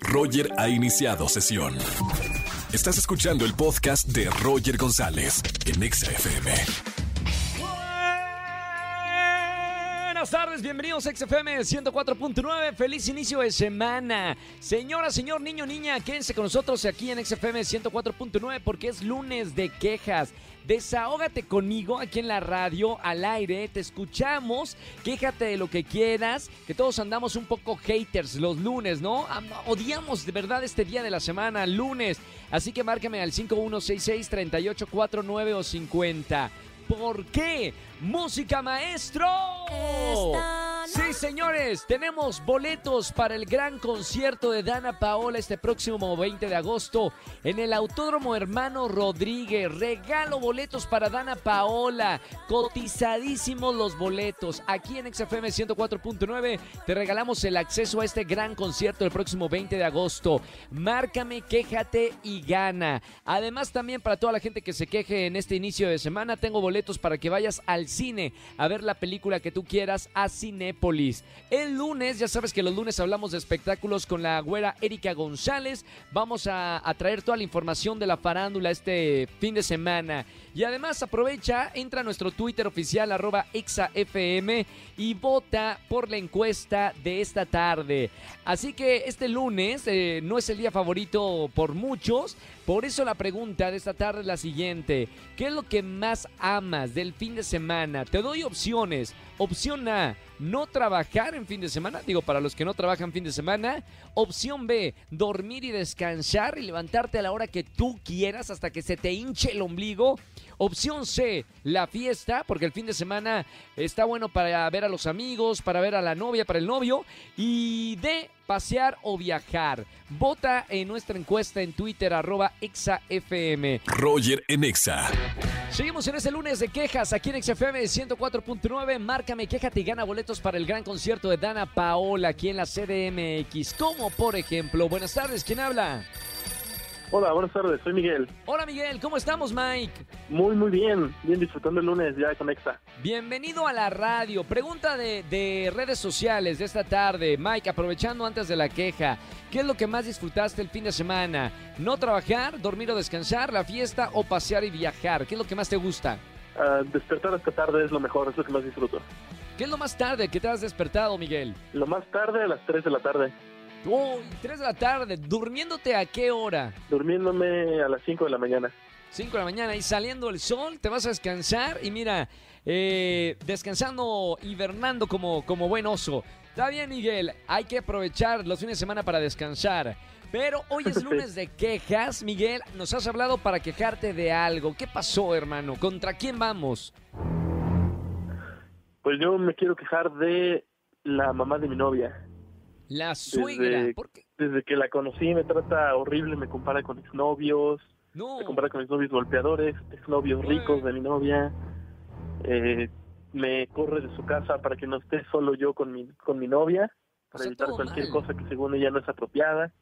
Roger ha iniciado sesión. Estás escuchando el podcast de Roger González en Exa FM. Buenas tardes, bienvenidos a XFM 104.9. Feliz inicio de semana. Señora, señor, niño, niña, quédense con nosotros aquí en XFM 104.9 porque es lunes de quejas. Desahógate conmigo aquí en la radio, al aire, te escuchamos, quéjate de lo que quieras, que todos andamos un poco haters los lunes, ¿no? Odiamos de verdad este día de la semana, lunes. Así que márcame al 5166-3849 o 50. ¿Por qué? ¡Música maestro! Sí, señores, tenemos boletos para el gran concierto de Dana Paola este próximo 20 de agosto en el Autódromo Hermano Rodríguez. Regalo boletos para Dana Paola. Cotizadísimos los boletos. Aquí en XFM 104.9 te regalamos el acceso a este gran concierto el próximo 20 de agosto. Márcame, quéjate y gana. Además, también para toda la gente que se queje en este inicio de semana, tengo boletos para que vayas al cine a ver la película que tú quieras a El lunes, ya sabes que los lunes hablamos de espectáculos con la güera Erika González. Vamos a, traer toda la información de la farándula este fin de semana. Y además aprovecha, entra a nuestro Twitter oficial arroba exafm y vota por la encuesta de esta tarde. Así que este lunes eh, no es el día favorito por muchos, por eso la pregunta de esta tarde es la siguiente. ¿Qué es lo que más amas del fin de semana? Te doy opciones. Opción A, no trabajar en fin de semana. Digo, para los que no trabajan fin de semana. Opción B, dormir y descansar y levantarte a la hora que tú quieras hasta que se te hinche el ombligo. Opción C, la fiesta, porque el fin de semana está bueno para ver a los amigos, para ver a la novia, para el novio. Y D, pasear o viajar. Vota en nuestra encuesta en Twitter, arroba ExaFM. Roger en Exa. Seguimos en este lunes de quejas aquí en XFM 104.9. Márcame, quéjate y gana boletos para el gran concierto de Dana Paola aquí en la CDMX. Como por ejemplo, buenas tardes, ¿quién habla? Hola, buenas tardes, soy Miguel. Hola Miguel, ¿cómo estamos Mike? Muy, muy bien, bien disfrutando el lunes ya con Exa. Bienvenido a la radio. Pregunta de, de, redes sociales de esta tarde. Mike, aprovechando antes de la queja, ¿qué es lo que más disfrutaste el fin de semana? ¿No trabajar, dormir o descansar, la fiesta o pasear y viajar? ¿Qué es lo que más te gusta? Uh, despertar esta tarde es lo mejor, es lo que más disfruto. ¿Qué es lo más tarde que te has despertado, Miguel? Lo más tarde a las 3 de la tarde. Uy, 3 de la tarde. ¿Durmiéndote a qué hora? Durmiéndome a las 5 de la mañana. 5 de la mañana y saliendo el sol, te vas a descansar y mira, eh, descansando, hibernando como, como buen oso. Está bien, Miguel, hay que aprovechar los fines de semana para descansar. Pero hoy es lunes de quejas, Miguel. Nos has hablado para quejarte de algo. ¿Qué pasó, hermano? ¿Contra quién vamos? Pues yo me quiero quejar de la mamá de mi novia. La suegra. Desde, desde que la conocí me trata horrible, me compara con exnovios, me compara con exnovios golpeadores, exnovios ricos de mi novia. Eh, me corre de su casa para que no esté solo yo con mi, con mi novia, para evitar cualquier cosa que según ella no es apropiada.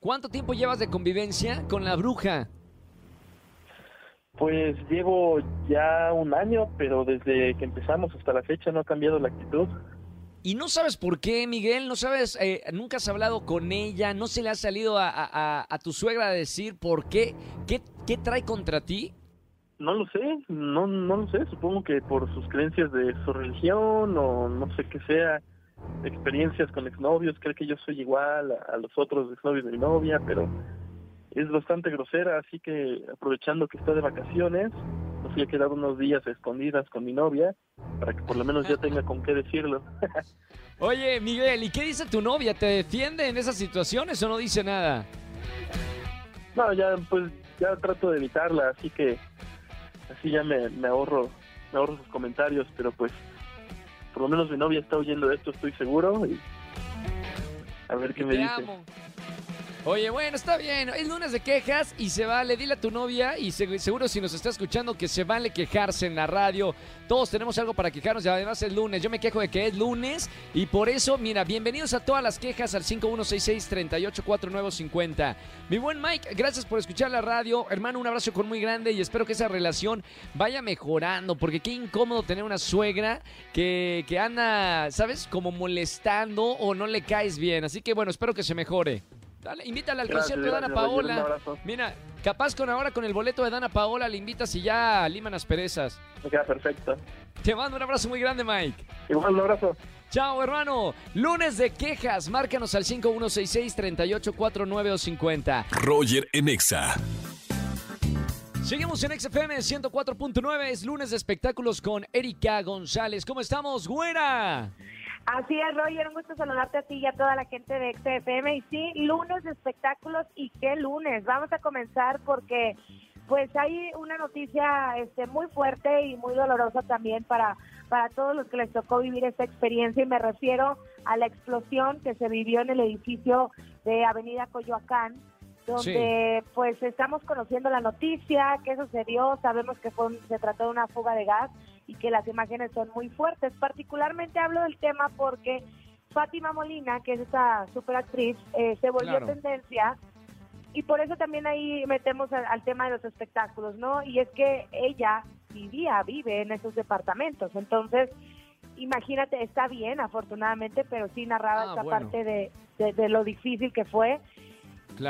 ¿Cuánto tiempo llevas de convivencia con la bruja? Pues llevo ya un año, pero desde que empezamos hasta la fecha no ha cambiado la actitud. Y no sabes por qué, Miguel, no sabes, eh, nunca has hablado con ella, no se le ha salido a, tu suegra a decir por qué, qué, qué trae contra ti. No lo sé, no, no lo sé, supongo que por sus creencias de su religión o no sé qué sea, experiencias con exnovios, cree que yo soy igual a, a los otros exnovios de mi novia, pero es bastante grosera, así que aprovechando que está de vacaciones, me fui a quedar unos días escondidas con mi novia para que por lo menos ya tenga con qué decirlo. Oye, Miguel, ¿y qué dice tu novia? ¿Te defiende en esas situaciones o no dice nada? No, ya pues ya trato de evitarla, así que así ya me, ahorro me ahorro sus comentarios, pero pues por lo menos mi novia está oyendo esto, estoy seguro y a ver qué me dice. Oye, bueno, está bien. Es lunes de quejas y se vale. Dile a tu novia y seguro si nos está escuchando que se vale quejarse en la radio. Todos tenemos algo para quejarnos y además es lunes. Yo me quejo de que es lunes y por eso, mira, bienvenidos a todas las quejas al 5166-384950. Mi buen Mike, gracias por escuchar la radio. Hermano, un abrazo con muy grande y espero que esa relación vaya mejorando porque qué incómodo tener una suegra que, que anda, ¿sabes? Como molestando o no le caes bien. Así que bueno, espero que se mejore. Dale, invítale al concierto de Dana Paola. Mira, capaz con ahora con el boleto de Dana Paola le invitas y ya liman las perezas. Me queda perfecto. Te mando un abrazo muy grande, Mike. Igual un abrazo. Chao, hermano. Lunes de quejas. Márcanos al 5166-3849 o 50. Roger Enexa. Seguimos en XFM 104.9. Es lunes de espectáculos con Erika González. ¿Cómo estamos, güera? Así es, Roger, un gusto saludarte a ti y a toda la gente de XFM. Y sí, lunes de espectáculos y qué lunes. Vamos a comenzar porque pues hay una noticia este, muy fuerte y muy dolorosa también para, para todos los que les tocó vivir esta experiencia y me refiero a la explosión que se vivió en el edificio de Avenida Coyoacán donde pues estamos conociendo la noticia, qué sucedió, sabemos que fue, se trató de una fuga de gas y que las imágenes son muy fuertes. Particularmente hablo del tema porque Fátima Molina, que es esa superactriz, eh, se volvió tendencia y por eso también ahí metemos al, tema de los espectáculos, ¿no? Y es que ella vivía, vive en esos departamentos, entonces imagínate, está bien afortunadamente, pero sí narraba ah, esta parte de, de lo difícil que fue.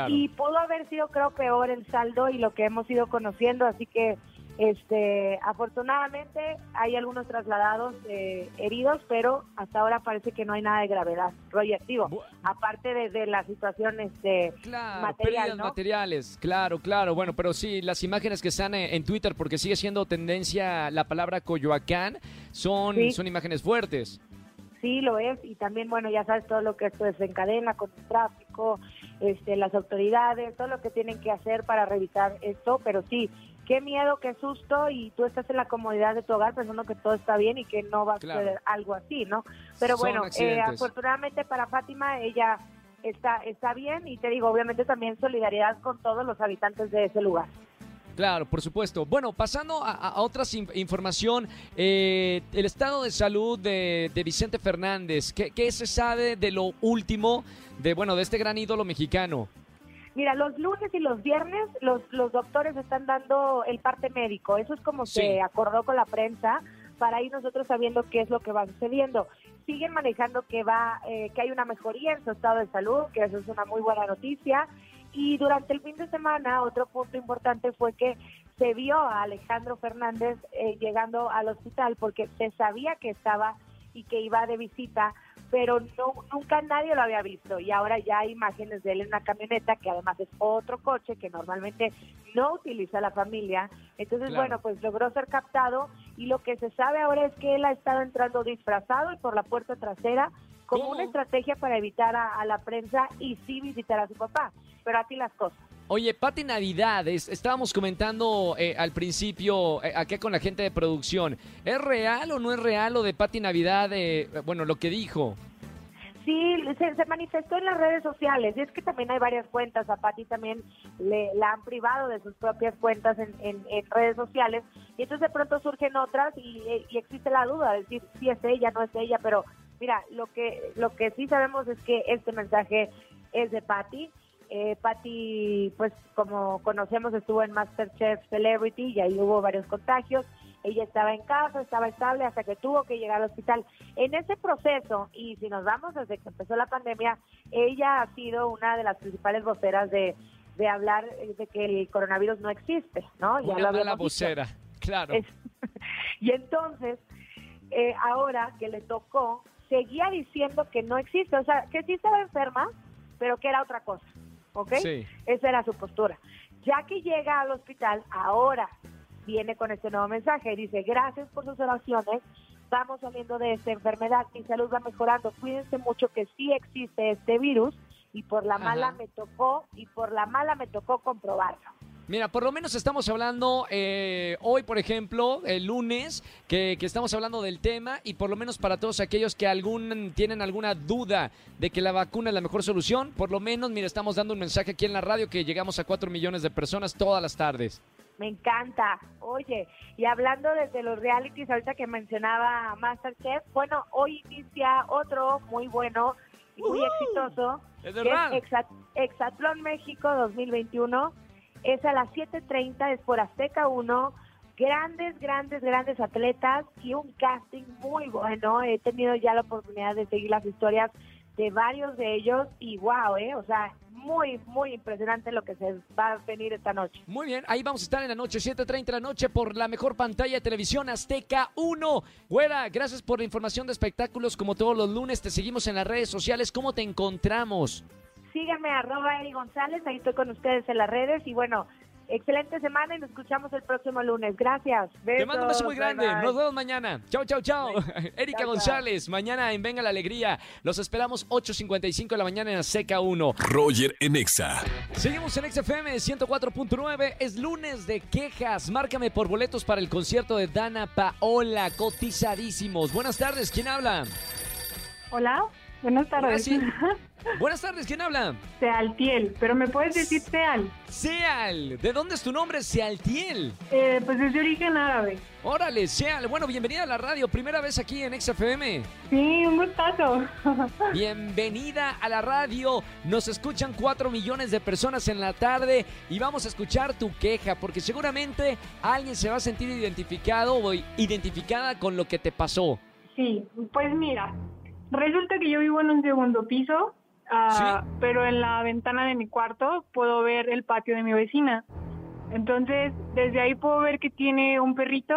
Y pudo haber sido, creo, peor el saldo y lo que hemos ido conociendo, así que este, afortunadamente hay algunos trasladados eh, heridos, pero hasta ahora parece que no hay nada de gravedad, proyectivo, aparte de, las situaciones de material, materiales, claro, claro, bueno, pero sí, las imágenes que están en, Twitter, porque sigue siendo tendencia la palabra Coyoacán, son, son imágenes fuertes. Sí lo es y también bueno ya sabes todo lo que esto desencadena con el tráfico este las autoridades todo lo que tienen que hacer para revisar esto pero sí qué miedo qué susto y tú estás en la comodidad de tu hogar pensando que todo está bien y que no va a suceder algo así no pero bueno eh, afortunadamente para Fátima ella está está bien y te digo obviamente también solidaridad con todos los habitantes de ese lugar Claro, por supuesto. Bueno, pasando a, otra información, eh, el estado de salud de, Vicente Fernández, ¿qué, se sabe de lo último de, bueno, de este gran ídolo mexicano? Mira, los lunes y los viernes los, los doctores están dando el parte médico, eso es como se acordó con la prensa para ir nosotros sabiendo qué es lo que va sucediendo. Siguen manejando que va, eh, que hay una mejoría en su estado de salud, que eso es una muy buena noticia. Y durante el fin de semana, otro punto importante fue que se vio a Alejandro Fernández eh, llegando al hospital porque se sabía que estaba y que iba de visita, pero no, nunca nadie lo había visto. Y ahora ya hay imágenes de él en una camioneta, que además es otro coche que normalmente no utiliza la familia. Entonces, bueno, pues logró ser captado y lo que se sabe ahora es que él ha estado entrando disfrazado y por la puerta trasera como una estrategia para evitar a, la prensa y sí visitar a su papá. Pero así las cosas. Oye, Pati Navidad, estábamos comentando eh, al principio eh, aquí con la gente de producción. ¿Es real o no es real lo de Pati Navidad? Eh, bueno, lo que dijo. Sí, se, manifestó en las redes sociales y es que también hay varias cuentas, a Patti también le, la han privado de sus propias cuentas en, redes sociales y entonces de pronto surgen otras y, y, existe la duda de decir si es ella, no es ella, pero Mira, lo que lo que sí sabemos es que este mensaje es de Patty. Eh, Patty, pues como conocemos, estuvo en Masterchef Celebrity y ahí hubo varios contagios. Ella estaba en casa, estaba estable hasta que tuvo que llegar al hospital. En ese proceso, y si nos vamos desde que empezó la pandemia, ella ha sido una de las principales voceras de, de hablar de que el coronavirus no existe, ¿no? Ya una mala vocera, claro. y entonces, eh, ahora que le tocó seguía diciendo que no existe, o sea, que sí estaba enferma, pero que era otra cosa, ¿ok? Sí. Esa era su postura. Ya que llega al hospital, ahora viene con este nuevo mensaje, dice, gracias por sus oraciones, vamos saliendo de esta enfermedad, mi salud va mejorando, cuídense mucho que sí existe este virus y por la mala me tocó, y por la mala me tocó comprobarlo. Mira, por lo menos estamos hablando eh, hoy, por ejemplo, el lunes, que, que estamos hablando del tema y por lo menos para todos aquellos que algún, tienen alguna duda de que la vacuna es la mejor solución, por lo menos, mira, estamos dando un mensaje aquí en la radio que llegamos a 4 millones de personas todas las tardes. Me encanta. Oye, y hablando desde los realities, ahorita que mencionaba Masterchef, bueno, hoy inicia otro muy bueno y muy ¡Uhú! exitoso, Es verdad. Exa- Exatlón México 2021. Es a las 7.30, es por Azteca 1. Grandes, grandes, grandes atletas y un casting muy bueno. He tenido ya la oportunidad de seguir las historias de varios de ellos y wow, ¿eh? O sea, muy, muy impresionante lo que se va a venir esta noche. Muy bien, ahí vamos a estar en la noche, 7.30 de la noche, por la mejor pantalla de televisión Azteca 1. Güera, gracias por la información de espectáculos como todos los lunes. Te seguimos en las redes sociales. ¿Cómo te encontramos? Síganme, arroba Eri González, ahí estoy con ustedes en las redes y bueno, excelente semana y nos escuchamos el próximo lunes. Gracias. Te mando un beso muy grande. bye, bye. Nos vemos mañana. Chao, chao, chao. Erika. González, mañana en Venga la Alegría. Los esperamos 8.55 de la mañana en Azteca 1. Roger en Exa. Seguimos en XFM 104.9. Es lunes de quejas. Márcame por boletos para el concierto de Dana Paola. Cotizadísimos. Buenas tardes. ¿Quién habla? Hola, buenas tardes. sí. Buenas tardes. ¿Quién habla? Sealtiel, pero ¿me puedes decir Seal? Seal. ¿De dónde es tu nombre? Sealtiel. Eh, pues es de origen árabe. Órale, Seal. Bueno, bienvenida a la radio. Primera vez aquí en XFM. Sí, un gustazo. Bienvenida a la radio. Nos escuchan 4 millones de personas en la tarde y vamos a escuchar tu queja porque seguramente alguien se va a sentir identificado o identificada con lo que te pasó. sí, pues mira, resulta que yo vivo en un segundo piso, ah, pero en la ventana de mi cuarto puedo ver el patio de mi vecina. Entonces, desde ahí puedo ver que tiene un perrito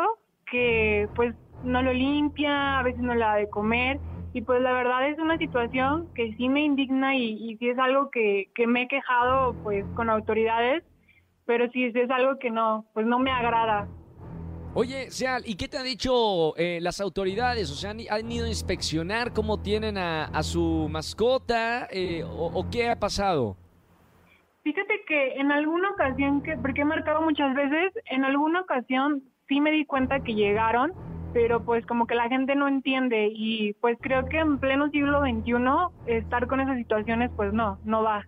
que pues no lo limpia, a veces no le da de comer. Y pues la verdad es una situación que sí me indigna y, y sí es algo que, que me he quejado pues con autoridades, pero sí es algo que no, pues no me agrada. Oye, Seal, ¿y qué te han dicho eh, las autoridades? O sea, ¿han, ido a inspeccionar cómo tienen a, a su mascota eh, o, o qué ha pasado? Fíjate que en alguna ocasión, que porque he marcado muchas veces, en alguna ocasión sí me di cuenta que llegaron, pero pues como que la gente no entiende y pues creo que en pleno siglo XXI estar con esas situaciones pues no, no va.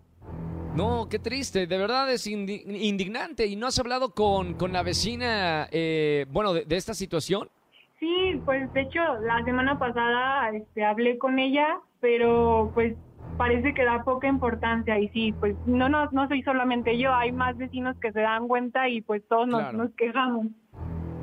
No, qué triste, de verdad es indi- indignante. ¿Y no has hablado con, con la vecina, eh, bueno, de, de esta situación? Sí, pues de hecho la semana pasada este, hablé con ella, pero pues parece que da poca importancia y sí, pues no, no, no soy solamente yo, hay más vecinos que se dan cuenta y pues todos nos, Claro. nos quejamos.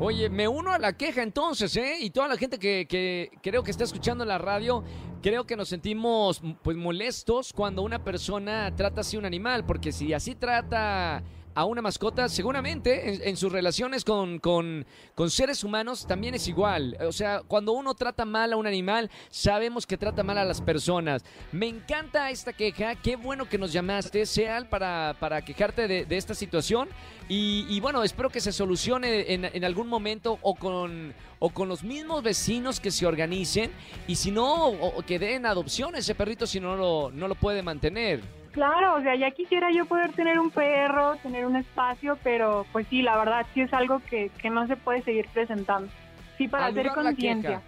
Oye, me uno a la queja entonces, ¿eh? Y toda la gente que, que creo que está escuchando la radio, creo que nos sentimos pues molestos cuando una persona trata así a un animal, porque si así trata a una mascota, seguramente en, sus relaciones con, con, con seres humanos también es igual. O sea, cuando uno trata mal a un animal, sabemos que trata mal a las personas. Me encanta esta queja, qué bueno que nos llamaste, Seal, para, para quejarte de, esta situación. Y, y bueno, espero que se solucione en, en algún momento o con, o con los mismos vecinos que se organicen. Y si no, o, o que den adopción a ese perrito si no lo, no lo puede mantener. Claro, o sea, ya quisiera yo poder tener un perro, tener un espacio, pero pues sí, la verdad sí es algo que, que no se puede seguir presentando. Sí, para hacer conciencia.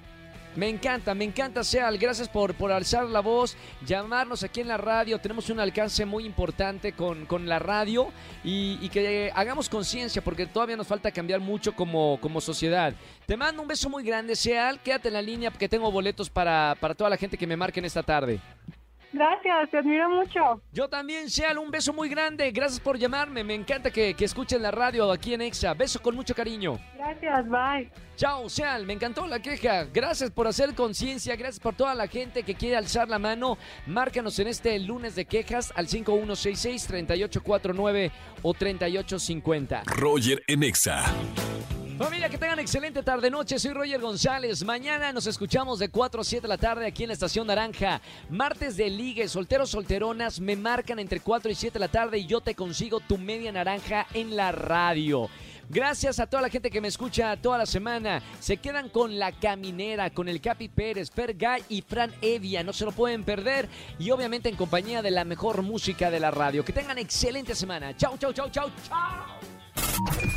Me encanta, me encanta, Seal. Gracias por, por alzar la voz, llamarnos aquí en la radio. Tenemos un alcance muy importante con, con la radio y, y que hagamos conciencia porque todavía nos falta cambiar mucho como, como sociedad. Te mando un beso muy grande, Seal. Quédate en la línea porque tengo boletos para, para toda la gente que me marquen esta tarde. Gracias, te admiro mucho. Yo también, Seal, un beso muy grande. Gracias por llamarme. Me encanta que, que escuchen la radio aquí en Exa. Beso con mucho cariño. Gracias, bye. Chao, Seal, me encantó la queja. Gracias por hacer conciencia, gracias por toda la gente que quiere alzar la mano. Márcanos en este lunes de quejas al 5166-3849 o 3850. Roger en Exa. Familia, que tengan excelente tarde noche. Soy Roger González. Mañana nos escuchamos de 4 a 7 de la tarde aquí en la Estación Naranja. Martes de ligue, solteros, solteronas, me marcan entre 4 y 7 de la tarde y yo te consigo tu media naranja en la radio. Gracias a toda la gente que me escucha toda la semana. Se quedan con La Caminera, con el Capi Pérez, Fergay y Fran Evia. No se lo pueden perder. Y obviamente en compañía de la mejor música de la radio. Que tengan excelente semana. Chau, chau, chau, chau, chau.